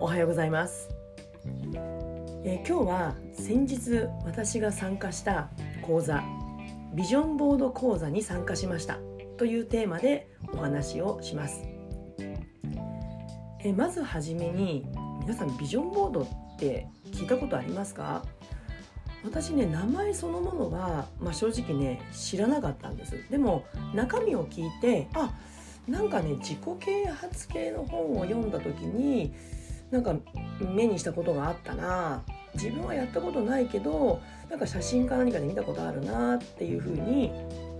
おはようございます、えー、今日は先日私が参加した講座ビジョンボード講座に参加しました。というテーマでお話をします、えー、まずはじめに皆さんビジョンボードって聞いたことありますか？私ね名前そのものは、まあ、正直ね知らなかったんです。でも中身を聞いてあなんかね自己啓発系の本を読んだ時になんか目にしたことがあったな自分はやったことないけどなんか写真か何かで見たことあるなっていうふうに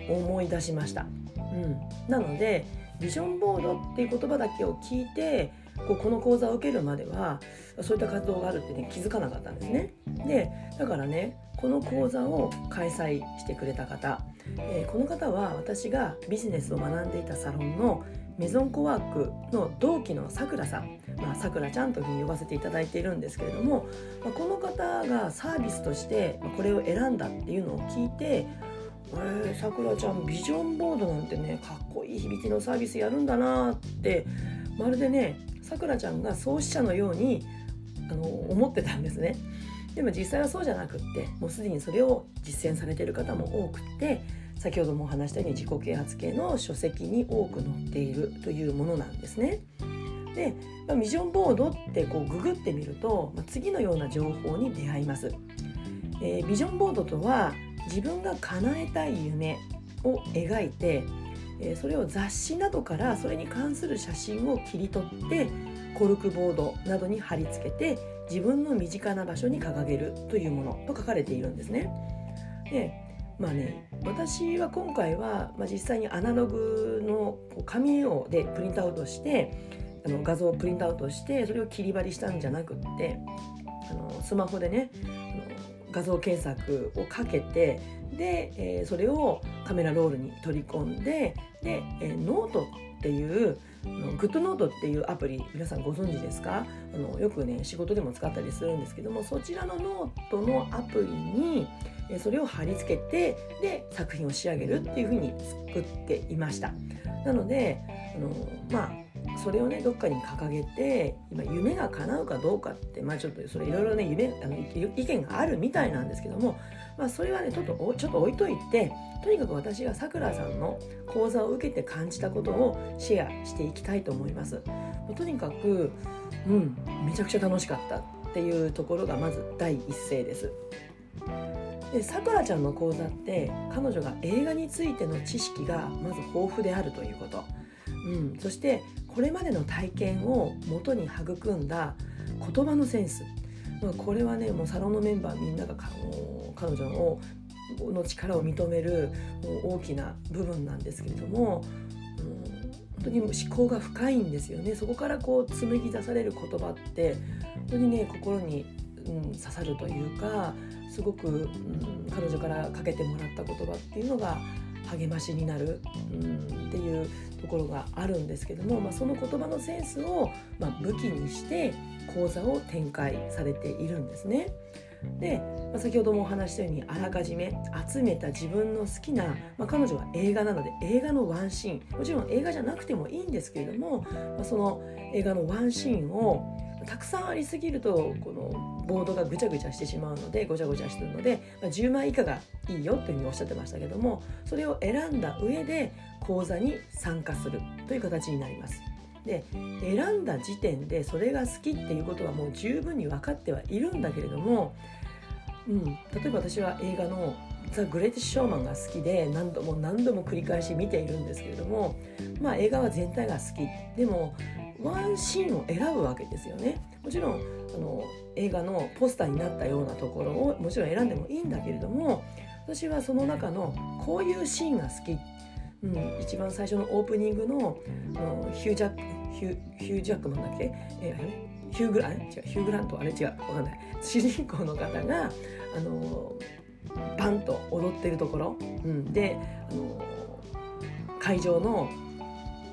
思い出しました。うん、なのでビジョンボードっていう言葉だけを聞いてこうこの講座を受けるまではそういった活動があるって、ね、気づかなかったんですね。でだからねこの講座を開催してくれた方、えー、この方は私がビジネスを学んでいたサロンのメゾンコワークの同期のさくらさんまあさくらちゃんというふうに呼ばせていただいているんですけれども、まあ、この方がサービスとしてこれを選んだっていうのを聞いてえさくらちゃんビジョンボードなんてねかっこいい響きのサービスやるんだなってまるでねさくらちゃんが創始者のようにあの思ってたんですね。でも実際はそうじゃなくってもうすでにそれを実践されている方も多くって先ほどもお話したように自己啓発系の書籍に多く載っているというものなんですね。で、まあ、ビジョンボードってこうググってみると、まあ、次のような情報に出会います。えー、ビジョンボードとは自分が叶えたい夢を描いて、えー、それを雑誌などからそれに関する写真を切り取ってコルクボードなどに貼り付けて自分の身近な場所に掲げるというものと書かれているんですね。でまあね私は今回は、まあ、実際にアナログの紙をでプリントアウトしてあの画像をプリントアウトしてそれを切り貼りしたんじゃなくってあのスマホでね画像検索をかけてで、えー、それをカメラロールに取り込んでで、えー、ノートっていうグッドノートっていうアプリ皆さんご存知ですか？あのよくね仕事でも使ったりするんですけどもそちらのノートのアプリにそれを貼り付けてで作品を仕上げるっていうふうに作っていました。なのであのまあそれをねどっかに掲げて今夢が叶うかどうかってまあちょっとそれいろいろね夢あの意見があるみたいなんですけども、まあ、それはねちょっとちょっと置いといてとにかく私がさくらさんの講座を受けて感じたことをシェアしていきたいと思います。とにかくうんめちゃくちゃ楽しかったっていうところがまず第一声です。でさくらちゃんの講座って彼女が映画についての知識がまず豊富であるということ、うん、そしてこれまでの体験をもとに育んだ言葉のセンス、まあ、これはねもうサロンのメンバーみんなが彼女のの力を認める大きな部分なんですけれども、うん、本当に思考が深いんですよね。そこからこう紡ぎ出される言葉って本当にね心に、うん、刺さるというかすごく、うん、彼女からかけてもらった言葉っていうのが励ましになる、うん、っていうところがあるんですけども、まあ、その言葉のセンスを、まあ、武器にして講座を展開されているんですね。で、まあ、先ほどもお話したようにあらかじめ集めた自分の好きな、まあ、彼女は映画なので映画のワンシーンもちろん映画じゃなくてもいいんですけれども、まあ、その映画のワンシーンをたくさんありすぎるとこのボードがぐちゃぐちゃしてしまうのでごちゃごちゃしてるので、まあ、10枚以下がいいよっていうふうにおっしゃってましたけどもそれを選んだ上で講座に参加するという形になります。で選んだ時点でそれが好きっていうことはもう十分に分かってはいるんだけれども、うん、例えば私は映画の「ザ・グレティシュ・ショーマン」が好きで何度も何度も繰り返し見ているんですけれどもまあ映画は全体が好き。でもワンシーンを選ぶわけですよね。もちろんあの映画のポスターになったようなところをもちろん選んでもいいんだけれども私はその中のこういうシーンが好きっうん、一番最初のオープニングののヒュージャヒヒュヒュージャックマンだっけ、えー、あれ？ヒューグラン？違う。ヒューグラント？あれ？違う。わかんない。主人公の方があのバンと踊ってるところ、うん、であの会場の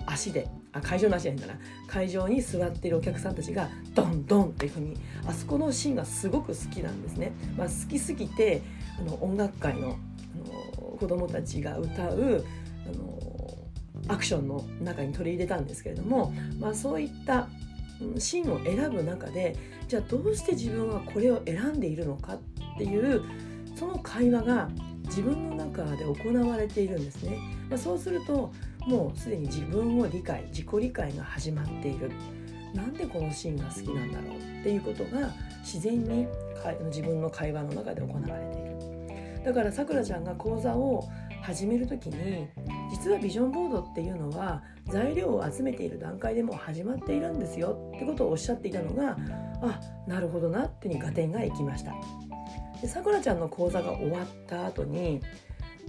足であ会場の足じゃないんだな。会場に座っているお客さんたちがドンドンっていうふうにあそこのシーンがすごく好きなんですね。まあ、好きすぎてあの音楽界のあの子供たちが歌うあのアクションの中に取り入れたんですけれども、まあ、そういったシーンを選ぶ中でじゃあどうして自分はこれを選んでいるのかっていうその会話が自分の中で行われているんですね。まあ、そうするともうすでに自分を理解自己理解が始まっているなんでこのシーンが好きなんだろうっていうことが自然に自分の会話の中で行われているだからさくらちゃんが講座を始める時に実はビジョンボードっていうのは材料を集めている段階でも始まっているんですよってことをおっしゃっていたのがあなるほどなってに合点がいきました。でさくらちゃんの講座が終わった後に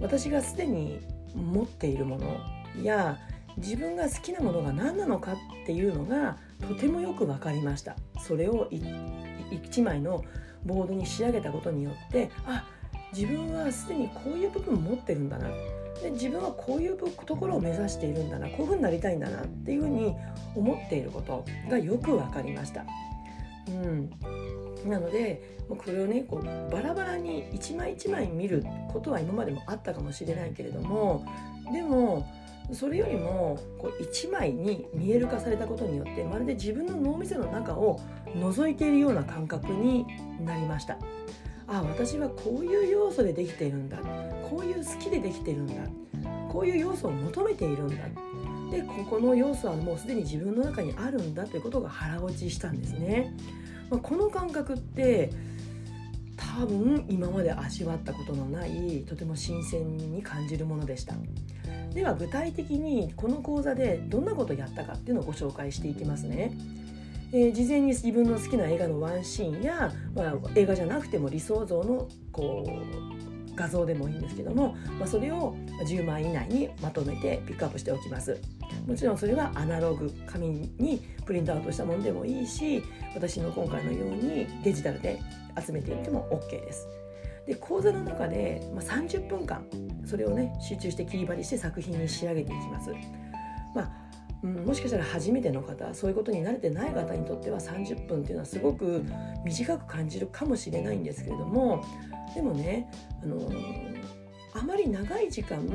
私がすでに持っているものや自分が好きなものが何なのかっていうのがとてもよく分かりました。それを1枚のボードに仕上げたことによってあ自分はすでにこういう部分持ってるんだな。で自分はこういうところを目指しているんだなこういうふうになりたいんだなっていうふうに思っていることがよく分かりました。うん、なのでこれをねこうバラバラに一枚一枚見ることは今までもあったかもしれないけれどもでもそれよりもこう1枚に見える化されたことによってまるで自分の脳みその中を覗いているような感覚になりましたあ私はこういう要素でできているんだ。こういう好きでできているんだ。こういう要素を求めているんだ。でここの要素はもうすでに自分の中にあるんだ。ということが腹落ちしたんですね、まあ、この感覚って多分今まで味わったことのないとても新鮮に感じるものでした。では具体的にこの講座でどんなことをやったかっていうのをご紹介していきますね。えー、事前に自分の好きな映画のワンシーンや、まあ、映画じゃなくても理想像のこう画像でもいいんですけども、まあ、それを10枚以内にまとめてピックアップしておきますもちろんそれはアナログ紙にプリントアウトしたものでもいいし私の今回のようにデジタルで集めていっても OK ですで講座の中で、まあ、30分間それをね集中して切り張りして作品に仕上げていきます。まあうん、もしかしたら初めての方そういうことに慣れてない方にとっては30分っていうのはすごく短く感じるかもしれないんですけれどもでもね、あの、あまり長い時間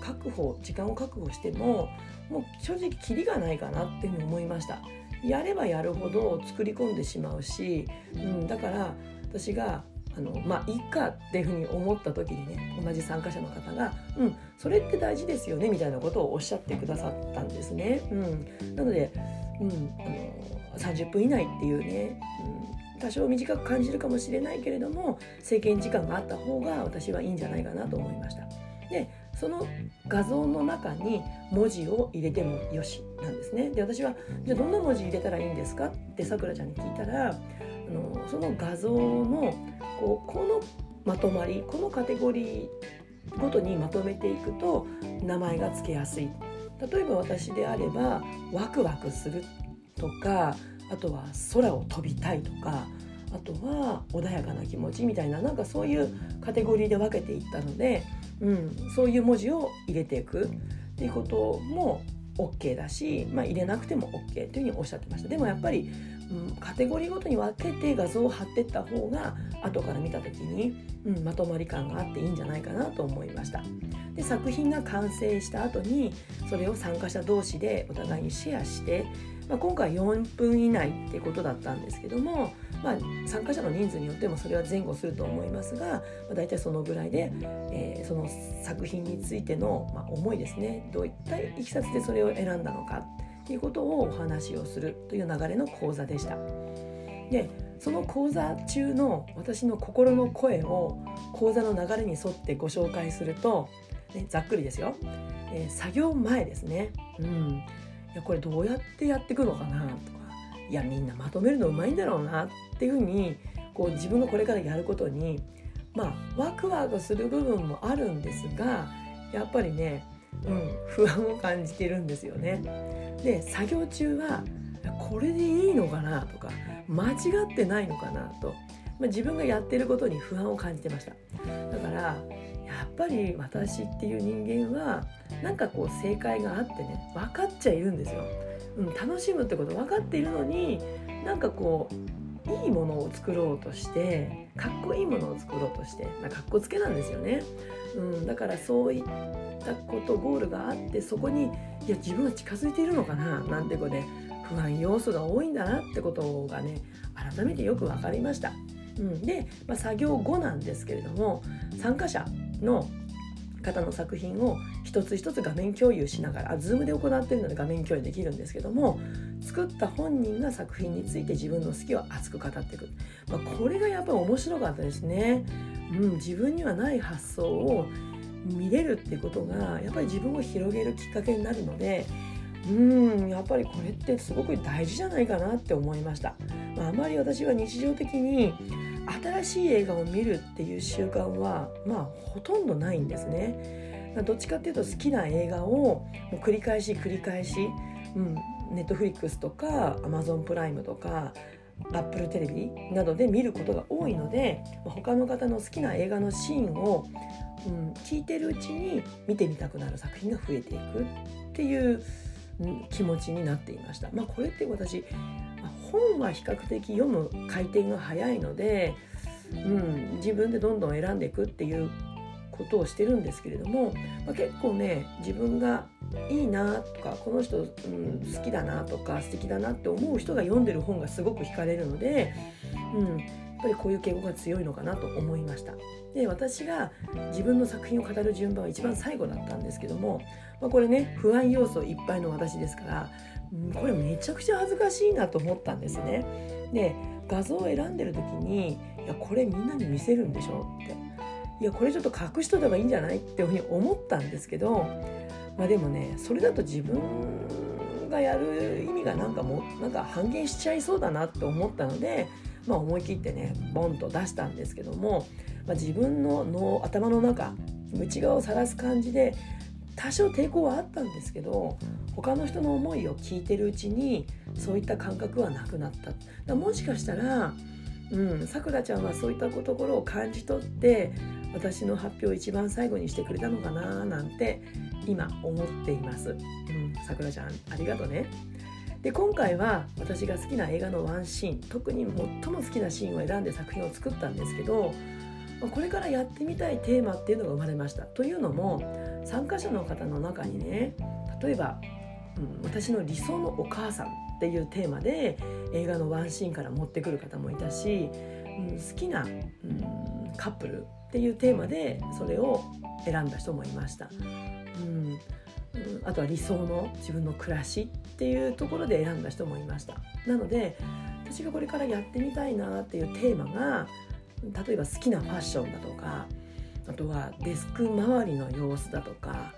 確保時間を確保してももう正直キリがないかなっていうふうに思いました。やればやるほど作り込んでしまうし、うん、だから私があのまあいいかっていうふうに思った時にね同じ参加者の方が「うんそれって大事ですよね」みたいなことをおっしゃってくださったんですね。うん、なので、うん、あの30分以内っていうね、うん、多少短く感じるかもしれないけれども制限時間があった方が私はいいんじゃないかなと思いました。でその画像の中に文字を入れてもよしなんですね。で私はじゃあどんな文字入れたらいいんですか？ってさくらちゃんに聞いたらのその画像のこうこのまとまりこのカテゴリーごとにまとめていくと名前が付けやすい。例えば私であればワクワクするとかあとは空を飛びたいとかあとは穏やかな気持ちみたいななんかそういうカテゴリーで分けていったので、うん、そういう文字を入れていく。っていうことも OK だし、まあ、入れなくても OK というふうにおっしゃってました。でもやっぱりうん、カテゴリーごとに分けて画像を貼ってった方が後から見た時に、うん、まとまり感があっていいんじゃないかなと思いました。で作品が完成した後にそれを参加者同士でお互いにシェアして、まあ、今回4分以内ってことだったんですけども、まあ、参加者の人数によってもそれは前後すると思いますが、まあ、大体そのぐらいで、えー、その作品についての、まあ、思いですね。どういったいきさつでそれを選んだのか。っていうことをお話をするという流れの講座でした。でその講座中の私の心の声を講座の流れに沿ってご紹介すると、ね、ざっくりですよ、えー、作業前ですね、うん、いやこれどうやってやっていくのかな？とかいやみんなまとめるのうまいんだろうなっていうふうにこう自分がこれからやることにまあワクワクする部分もあるんですがやっぱりね、うん、不安を感じてるんですよね。で作業中はこれでいいのかなとか間違ってないのかなと、まあ、自分がやってることに不安を感じてました。だからやっぱり私っていう人間はなんかこう正解があってね分かっちゃいるんですよ、うん、楽しむってこと分かっているのになんかこういいものを作ろうとしてかっこいいものを作ろうとして、まあ、かっこつけなんですよね、うん、だからそういったことゴールがあってそこにいや自分は近づいているのかななんてこうね不安要素が多いんだなってことがね改めてよく分かりました。うん、で、まあ、作業後なんですけれども参加者の方の作品を一つ一つ画面共有しながらあ Zoom で行っているので画面共有できるんですけども作った本人が作品について自分の好きを熱く語っていく、まあ、これがやっぱり面白かったですね。うん、自分にはない発想を見れるってことがやっぱり自分を広げるきっかけになるのでうんやっぱりこれってすごく大事じゃないかなって思いました、まあ、あまり私は日常的に新しい映画を見るっていう習慣はまあほとんどないんですねどっちかっていうと好きな映画をもう繰り返し繰り返し、うん、ネットフリックスとかアマゾンプライムとかアップルテレビなどで見ることが多いので他の方の好きな映画のシーンを、うん、聞いてるうちに見てみたくなる作品が増えていくっていう気持ちになっていました。まあ、これって私本は比較的読む回転が早いので、うん、自分でどんどん選んでいくっていうことをしてるんですけれども、まあ、結構ね自分がいいなとかこの人、うん、好きだなとか素敵だなって思う人が読んでる本がすごく惹かれるので、うん、やっぱりこういう傾向が強いのかなと思いました。で私が自分の作品を語る順番は一番最後だったんですけども、まあ、これね不安要素いっぱいの私ですから、これめちゃくちゃ恥ずかしいなと思ったんですね。で画像を選んでる時に「いやこれみんなに見せるんでしょ?」って「いやこれちょっと隠しといた方がいいんじゃない?」っていうふうに思ったんですけど、まあ、でもねそれだと自分がやる意味がなんかもうなんか半減しちゃいそうだなって思ったので、まあ、思い切ってねボンと出したんですけども、まあ、自分の脳頭の中内側を晒す感じで多少抵抗はあったんですけど他の人の思いを聞いてるうちにそういった感覚はなくなっただもしかしたらさくらちゃんはそういったところを感じ取って私の発表を一番最後にしてくれたのかななんて今思っています。さくらちゃんありがとね。で今回は私が好きな映画のワンシーン特に最も好きなシーンを選んで作品を作ったんですけどこれからやってみたいテーマっていうのが生まれました。というのも参加者の方の中にね例えば、うん、私の理想のお母さんっていうテーマで映画のワンシーンから持ってくる方もいたし、うん、好きな、うん、カップルっていうテーマでそれを選んだ人もいました。うんあとは理想の自分の暮らしっていうところで選んだ人もいましたなので私がこれからやってみたいなっていうテーマが例えば好きなファッションだとかあとはデスク周りの様子だとか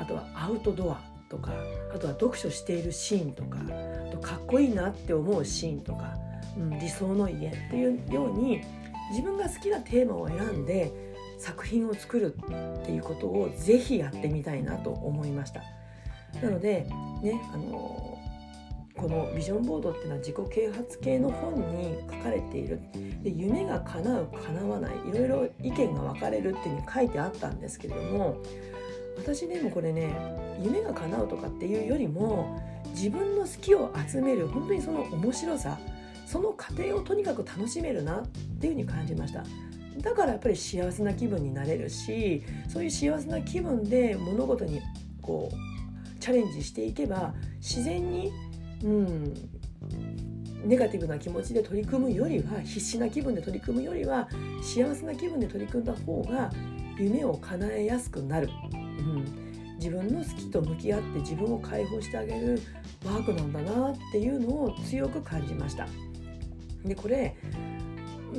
あとはアウトドアとかあとは読書しているシーンとかあとかっこいいなって思うシーンとか、うん、理想の家っていうように自分が好きなテーマを選んで作品を作るっていうことをぜひやってみたいなと思いました。なのでねあのこのビジョンボードっていうのは自己啓発系の本に書かれている。で夢が叶う叶わない。いろいろ意見が分かれるっていうふうに書いてあったんですけれども私でもこれね夢が叶うとかっていうよりも自分の好きを集める本当にその面白さその過程をとにかく楽しめるなっていうふうに感じました。だからやっぱり幸せな気分になれるしそういう幸せな気分で物事にこうチャレンジしていけば自然にうん。ネガティブな気持ちで取り組むよりは必死な気分で取り組むよりは幸せな気分で取り組んだ方が夢を叶えやすくなる、うん、自分の好きと向き合って自分を解放してあげるワークなんだなっていうのを強く感じました。でこれ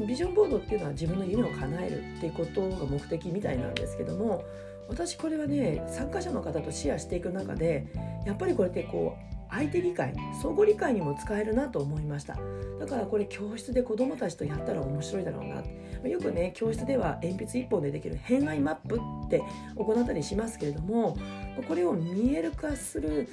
ビジョンボードっていうのは自分の夢を叶えるっていうことが目的みたいなんですけども私これはね参加者の方とシェアしていく中でやっぱりこれってこう相手理解相互理解にも使えるなと思いました。だからこれ教室で子どもたちとやったら面白いだろうな。よくね教室では鉛筆1本でできる偏愛マップって行ったりしますけれどもこれを見える化する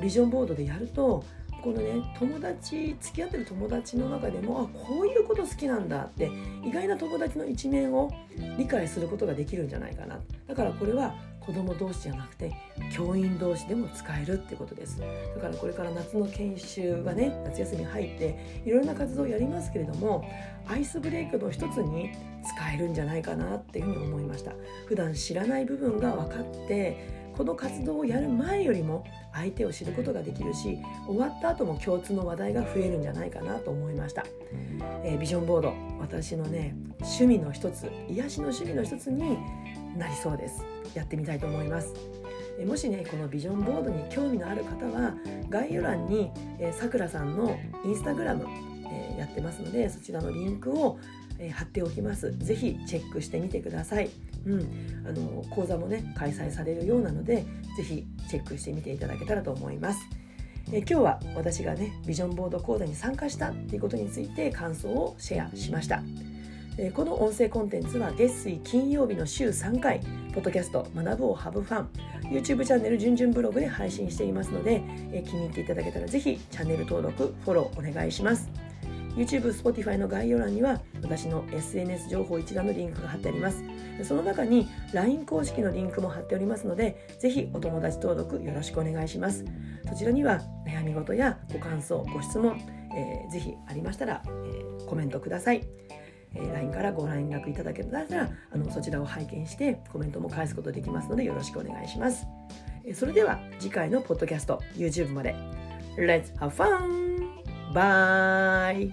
ビジョンボードでやるとこのね友達付き合ってる友達の中でもあこういうこと好きなんだって意外な友達の一面を理解することができるんじゃないかな。だからこれは子供同士じゃなくて教員同士でも使えるってことです。だからこれから夏の研修がね夏休み入っていろんな活動をやりますけれどもアイスブレイクの一つに使えるんじゃないかなっていうふうに思いました。普段知らない部分が分かってこの活動をやる前よりも相手を知ることができるし終わった後も共通の話題が増えるんじゃないかなと思いました、えー、ビジョンボード私のね趣味の一つ癒しの趣味の一つになりそうです。やってみたいと思います。もしねこのビジョンボードに興味のある方は概要欄にさくらさんのインスタグラム、えー、やってますのでそちらのリンクを、えー、貼っておきます是非チェックしてみてくださいうん、あの講座もね開催されるようなので是非チェックしてみていただけたらと思います。え今日は私がねビジョンボード講座に参加したっていうことについて感想をシェアしました。えこの音声コンテンツは月水金曜日の週3回ポッドキャスト学ぶをハブファン YouTube チャンネルじゅんじゅんブログで配信していますので、え気に入っていただけたらぜひチャンネル登録フォローお願いします。YouTube、Spotify の概要欄には私の SNS 情報一覧のリンクが貼ってあります。その中に LINE 公式のリンクも貼っておりますので、ぜひお友達登録よろしくお願いします。そちらには悩み事やご感想、ご質問、えー、ぜひありましたら、えー、コメントください。えー、LINE からご連絡いただけたらあのそちらを拝見してコメントも返すことできますのでよろしくお願いします。えー、それでは次回のポッドキャスト YouTube まで Let's have fun! Bye.